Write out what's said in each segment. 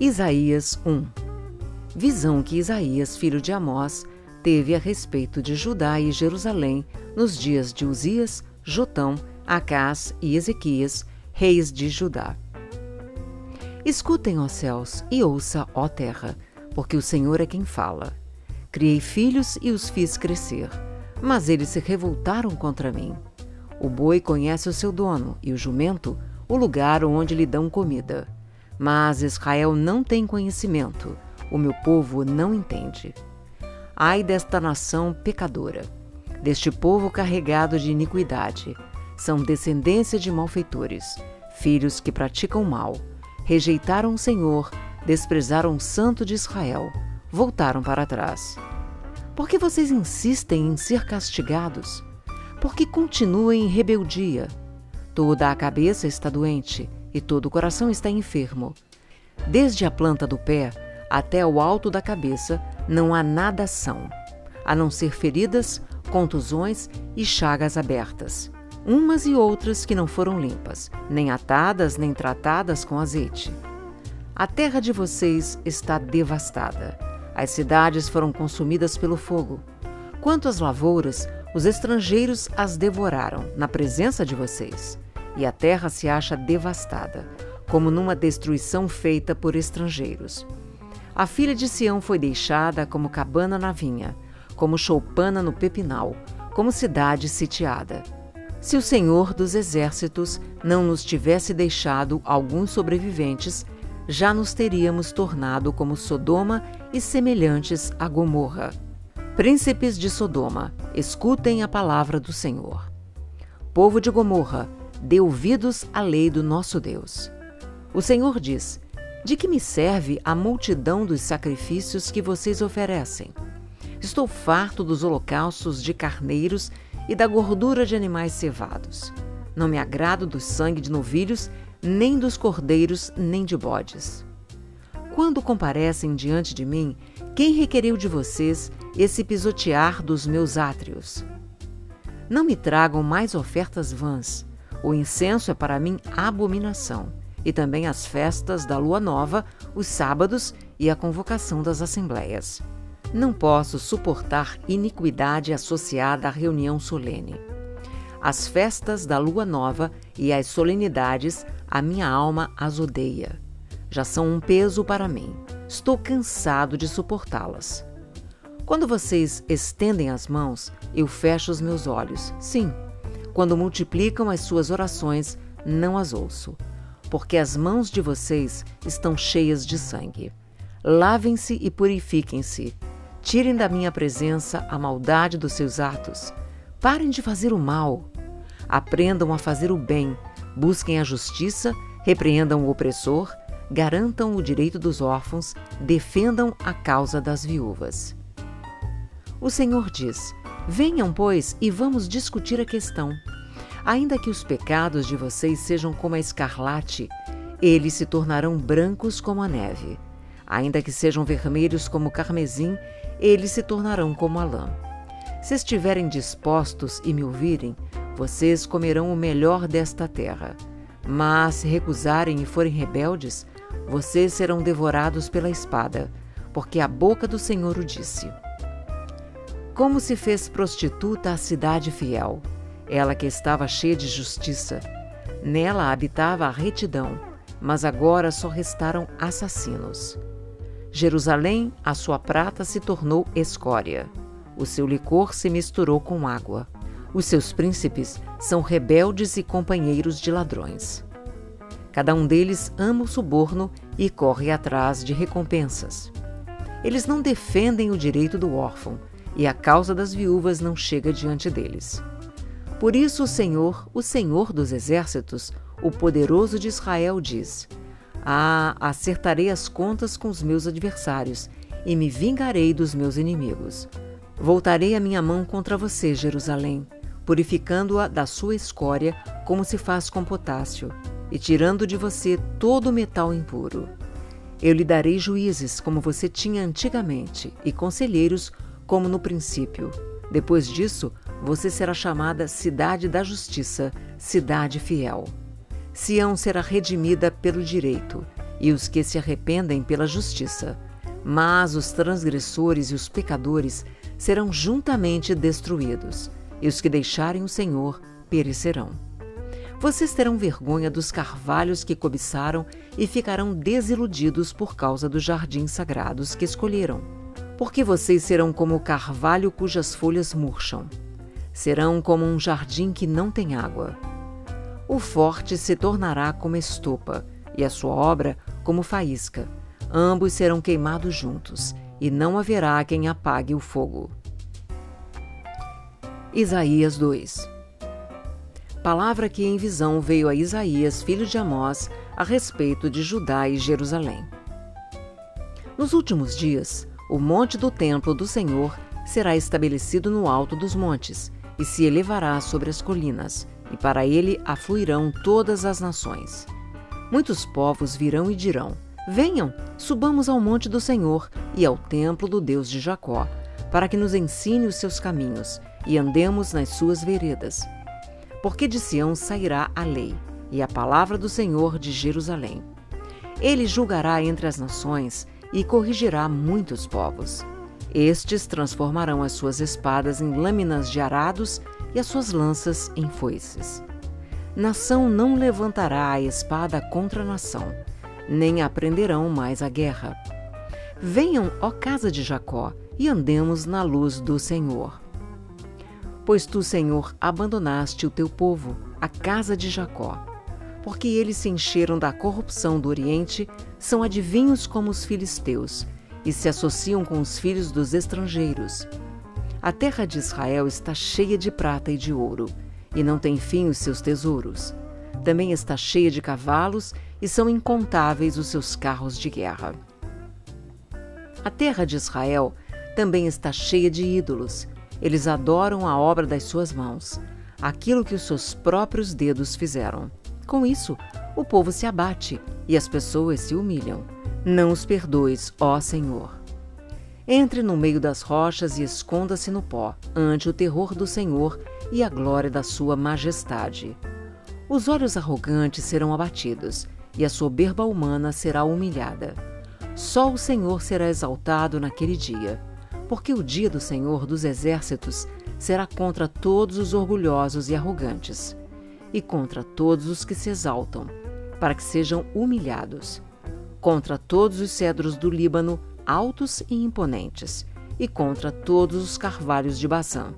Isaías 1 Visão que Isaías, filho de Amós, teve a respeito de Judá e Jerusalém nos dias de Uzias, Jotão, Acás e Ezequias, reis de Judá. Escutem, ó céus, e ouça, ó terra, porque o Senhor é quem fala. Criei filhos e os fiz crescer, mas eles se revoltaram contra mim. O boi conhece o seu dono, e o jumento o lugar onde lhe dão comida. Mas Israel não tem conhecimento, o meu povo não entende. Ai desta nação pecadora, deste povo carregado de iniquidade. São descendência de malfeitores, filhos que praticam mal. Rejeitaram o Senhor, desprezaram o Santo de Israel, voltaram para trás. Por que vocês insistem em ser castigados? Por que continuam em rebeldia? Toda a cabeça está doente e todo o coração está enfermo. Desde a planta do pé até o alto da cabeça não há nada são, a não ser feridas, contusões e chagas abertas, umas e outras que não foram limpas, nem atadas nem tratadas com azeite. A terra de vocês está devastada. As cidades foram consumidas pelo fogo. Quanto às lavouras, os estrangeiros as devoraram na presença de vocês, e a terra se acha devastada, como numa destruição feita por estrangeiros. A filha de Sião foi deixada como cabana na vinha, como choupana no pepinal, como cidade sitiada. Se o Senhor dos Exércitos não nos tivesse deixado alguns sobreviventes, já nos teríamos tornado como Sodoma e semelhantes a Gomorra. Príncipes de Sodoma, escutem a palavra do Senhor. Povo de Gomorra, dê ouvidos à lei do nosso Deus. O Senhor diz: De que me serve a multidão dos sacrifícios que vocês oferecem? Estou farto dos holocaustos de carneiros e da gordura de animais cevados. Não me agrado do sangue de novilhos, nem dos cordeiros, nem de bodes. Quando comparecem diante de mim, quem requeriu de vocês esse pisotear dos meus átrios? Não me tragam mais ofertas vãs. O incenso é para mim abominação, e também as festas da lua nova, os sábados e a convocação das assembleias. Não posso suportar iniquidade associada à reunião solene. As festas da lua nova e as solenidades, a minha alma as odeia já são um peso para mim. Estou cansado de suportá-las. Quando vocês estendem as mãos, eu fecho os meus olhos. Sim, quando multiplicam as suas orações, não as ouço, porque as mãos de vocês estão cheias de sangue. Lavem-se e purifiquem-se. Tirem da minha presença a maldade dos seus atos. Parem de fazer o mal. Aprendam a fazer o bem. Busquem a justiça, repreendam o opressor garantam o direito dos órfãos, defendam a causa das viúvas. O Senhor diz: Venham, pois, e vamos discutir a questão. Ainda que os pecados de vocês sejam como a escarlate, eles se tornarão brancos como a neve. Ainda que sejam vermelhos como o carmesim, eles se tornarão como a lã. Se estiverem dispostos e me ouvirem, vocês comerão o melhor desta terra. Mas se recusarem e forem rebeldes, vocês serão devorados pela espada, porque a boca do Senhor o disse. Como se fez prostituta a cidade fiel, ela que estava cheia de justiça. Nela habitava a retidão, mas agora só restaram assassinos. Jerusalém, a sua prata se tornou escória. O seu licor se misturou com água. Os seus príncipes são rebeldes e companheiros de ladrões. Cada um deles ama o suborno e corre atrás de recompensas. Eles não defendem o direito do órfão e a causa das viúvas não chega diante deles. Por isso, o Senhor, o Senhor dos exércitos, o poderoso de Israel, diz: Ah, acertarei as contas com os meus adversários e me vingarei dos meus inimigos. Voltarei a minha mão contra você, Jerusalém, purificando-a da sua escória, como se faz com potássio e tirando de você todo o metal impuro. Eu lhe darei juízes como você tinha antigamente e conselheiros como no princípio. Depois disso, você será chamada Cidade da Justiça, Cidade Fiel. Sião será redimida pelo direito, e os que se arrependem pela justiça. Mas os transgressores e os pecadores serão juntamente destruídos, e os que deixarem o Senhor perecerão. Vocês terão vergonha dos carvalhos que cobiçaram e ficarão desiludidos por causa dos jardins sagrados que escolheram. Porque vocês serão como o carvalho cujas folhas murcham. Serão como um jardim que não tem água. O forte se tornará como estopa, e a sua obra como faísca. Ambos serão queimados juntos, e não haverá quem apague o fogo. Isaías 2 Palavra que em visão veio a Isaías, filho de Amós, a respeito de Judá e Jerusalém. Nos últimos dias, o monte do templo do Senhor será estabelecido no alto dos montes e se elevará sobre as colinas, e para ele afluirão todas as nações. Muitos povos virão e dirão: Venham, subamos ao monte do Senhor e ao templo do Deus de Jacó, para que nos ensine os seus caminhos e andemos nas suas veredas. Porque de Sião sairá a lei e a palavra do Senhor de Jerusalém. Ele julgará entre as nações e corrigirá muitos povos. Estes transformarão as suas espadas em lâminas de arados e as suas lanças em foices. Nação não levantará a espada contra nação, nem aprenderão mais a guerra. Venham, ó casa de Jacó, e andemos na luz do Senhor. Pois tu, Senhor, abandonaste o teu povo, a casa de Jacó. Porque eles se encheram da corrupção do Oriente, são adivinhos como os filisteus, e se associam com os filhos dos estrangeiros. A terra de Israel está cheia de prata e de ouro, e não tem fim os seus tesouros. Também está cheia de cavalos, e são incontáveis os seus carros de guerra. A terra de Israel também está cheia de ídolos. Eles adoram a obra das suas mãos, aquilo que os seus próprios dedos fizeram. Com isso, o povo se abate e as pessoas se humilham. Não os perdoes, ó Senhor. Entre no meio das rochas e esconda-se no pó, ante o terror do Senhor e a glória da sua majestade. Os olhos arrogantes serão abatidos, e a soberba humana será humilhada. Só o Senhor será exaltado naquele dia, porque o dia do Senhor dos exércitos será contra todos os orgulhosos e arrogantes, e contra todos os que se exaltam, para que sejam humilhados, contra todos os cedros do Líbano altos e imponentes, e contra todos os carvalhos de Bazã,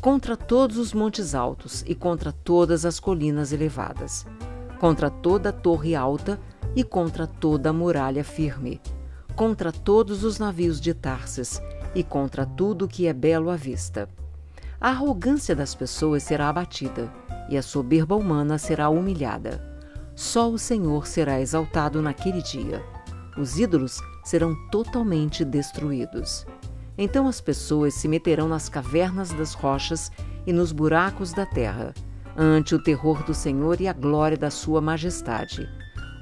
contra todos os montes altos e contra todas as colinas elevadas, contra toda torre alta e contra toda muralha firme, contra todos os navios de Tarses e contra tudo que é belo à vista. A arrogância das pessoas será abatida e a soberba humana será humilhada. Só o Senhor será exaltado naquele dia. Os ídolos serão totalmente destruídos. Então as pessoas se meterão nas cavernas das rochas e nos buracos da terra, ante o terror do Senhor e a glória da sua majestade,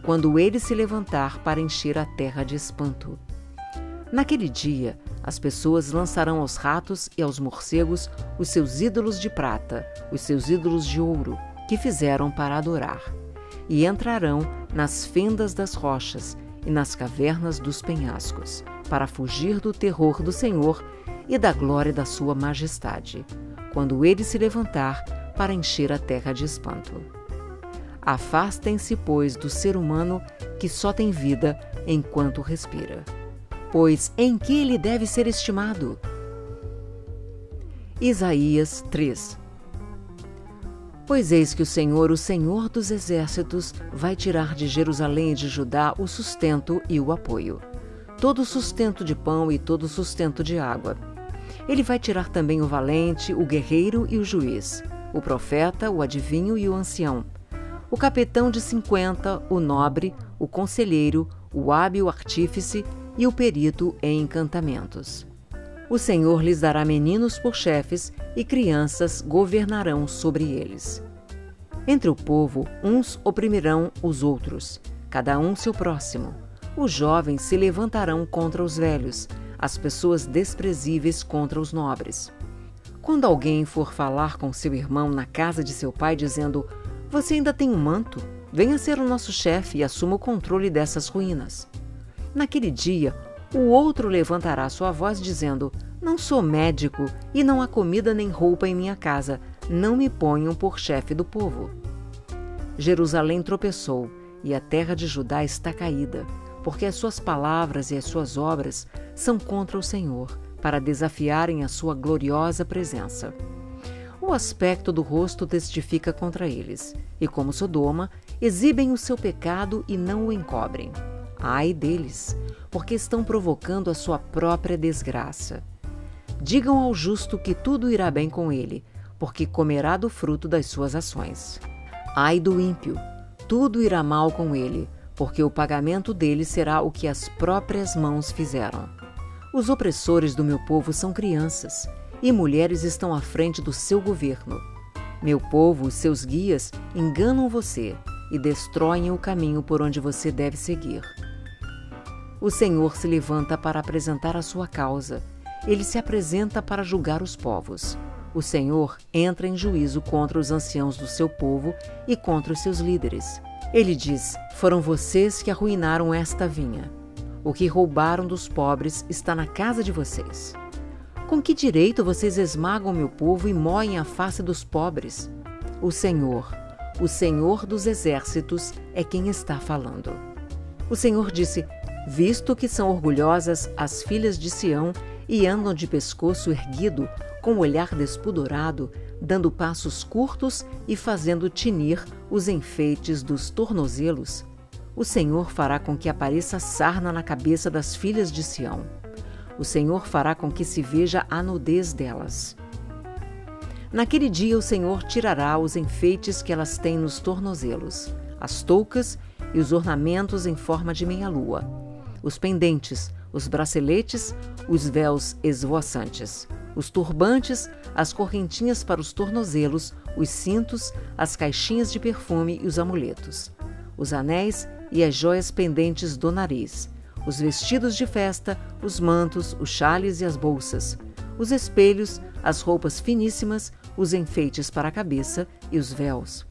quando ele se levantar para encher a terra de espanto. Naquele dia, as pessoas lançarão aos ratos e aos morcegos os seus ídolos de prata, os seus ídolos de ouro, que fizeram para adorar, e entrarão nas fendas das rochas e nas cavernas dos penhascos, para fugir do terror do Senhor e da glória da sua majestade, quando ele se levantar para encher a terra de espanto. Afastem-se, pois, do ser humano que só tem vida enquanto respira. Pois em que ele deve ser estimado? Isaías 3 Pois eis que o Senhor, o Senhor dos exércitos, vai tirar de Jerusalém e de Judá o sustento e o apoio, todo sustento de pão e todo sustento de água. Ele vai tirar também o valente, o guerreiro e o juiz, o profeta, o adivinho e o ancião, o capitão de cinquenta, o nobre, o conselheiro, o hábil artífice e o perito em encantamentos. O Senhor lhes dará meninos por chefes e crianças governarão sobre eles. Entre o povo, uns oprimirão os outros, cada um seu próximo. Os jovens se levantarão contra os velhos, as pessoas desprezíveis contra os nobres. Quando alguém for falar com seu irmão na casa de seu pai, dizendo: Você ainda tem um manto? Venha ser o nosso chefe e assuma o controle dessas ruínas. Naquele dia, o outro levantará sua voz dizendo: Não sou médico e não há comida nem roupa em minha casa. Não me ponham por chefe do povo. Jerusalém tropeçou e a terra de Judá está caída, porque as suas palavras e as suas obras são contra o Senhor, para desafiarem a sua gloriosa presença. O aspecto do rosto testifica contra eles, e como Sodoma, exibem o seu pecado e não o encobrem. Ai deles, porque estão provocando a sua própria desgraça. Digam ao justo que tudo irá bem com ele, porque comerá do fruto das suas ações. Ai do ímpio, tudo irá mal com ele, porque o pagamento dele será o que as próprias mãos fizeram. Os opressores do meu povo são crianças, e mulheres estão à frente do seu governo. Meu povo, seus guias, enganam você e destroem o caminho por onde você deve seguir. O Senhor se levanta para apresentar a sua causa. Ele se apresenta para julgar os povos. O Senhor entra em juízo contra os anciãos do seu povo e contra os seus líderes. Ele diz: Foram vocês que arruinaram esta vinha. O que roubaram dos pobres está na casa de vocês. Com que direito vocês esmagam meu povo e moem a face dos pobres? O Senhor, o Senhor dos exércitos, é quem está falando. O Senhor disse: visto que são orgulhosas as filhas de Sião e andam de pescoço erguido, com olhar despudorado, dando passos curtos e fazendo tinir os enfeites dos tornozelos, o Senhor fará com que apareça sarna na cabeça das filhas de Sião. O Senhor fará com que se veja a nudez delas. Naquele dia o Senhor tirará os enfeites que elas têm nos tornozelos, as toucas e os ornamentos em forma de meia-lua os pendentes, os braceletes, os véus esvoaçantes, os turbantes, as correntinhas para os tornozelos, os cintos, as caixinhas de perfume e os amuletos, os anéis e as joias pendentes do nariz, os vestidos de festa, os mantos, os chales e as bolsas, os espelhos, as roupas finíssimas, os enfeites para a cabeça e os véus.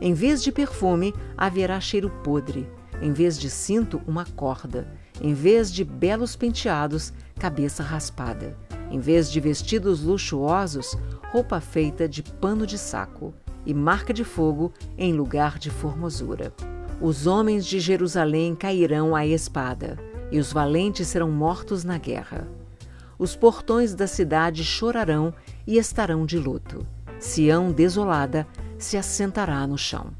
Em vez de perfume, haverá cheiro podre em vez de cinto, uma corda. Em vez de belos penteados, cabeça raspada. Em vez de vestidos luxuosos, roupa feita de pano de saco. E marca de fogo em lugar de formosura. Os homens de Jerusalém cairão à espada, e os valentes serão mortos na guerra. Os portões da cidade chorarão e estarão de luto. Sião desolada se assentará no chão.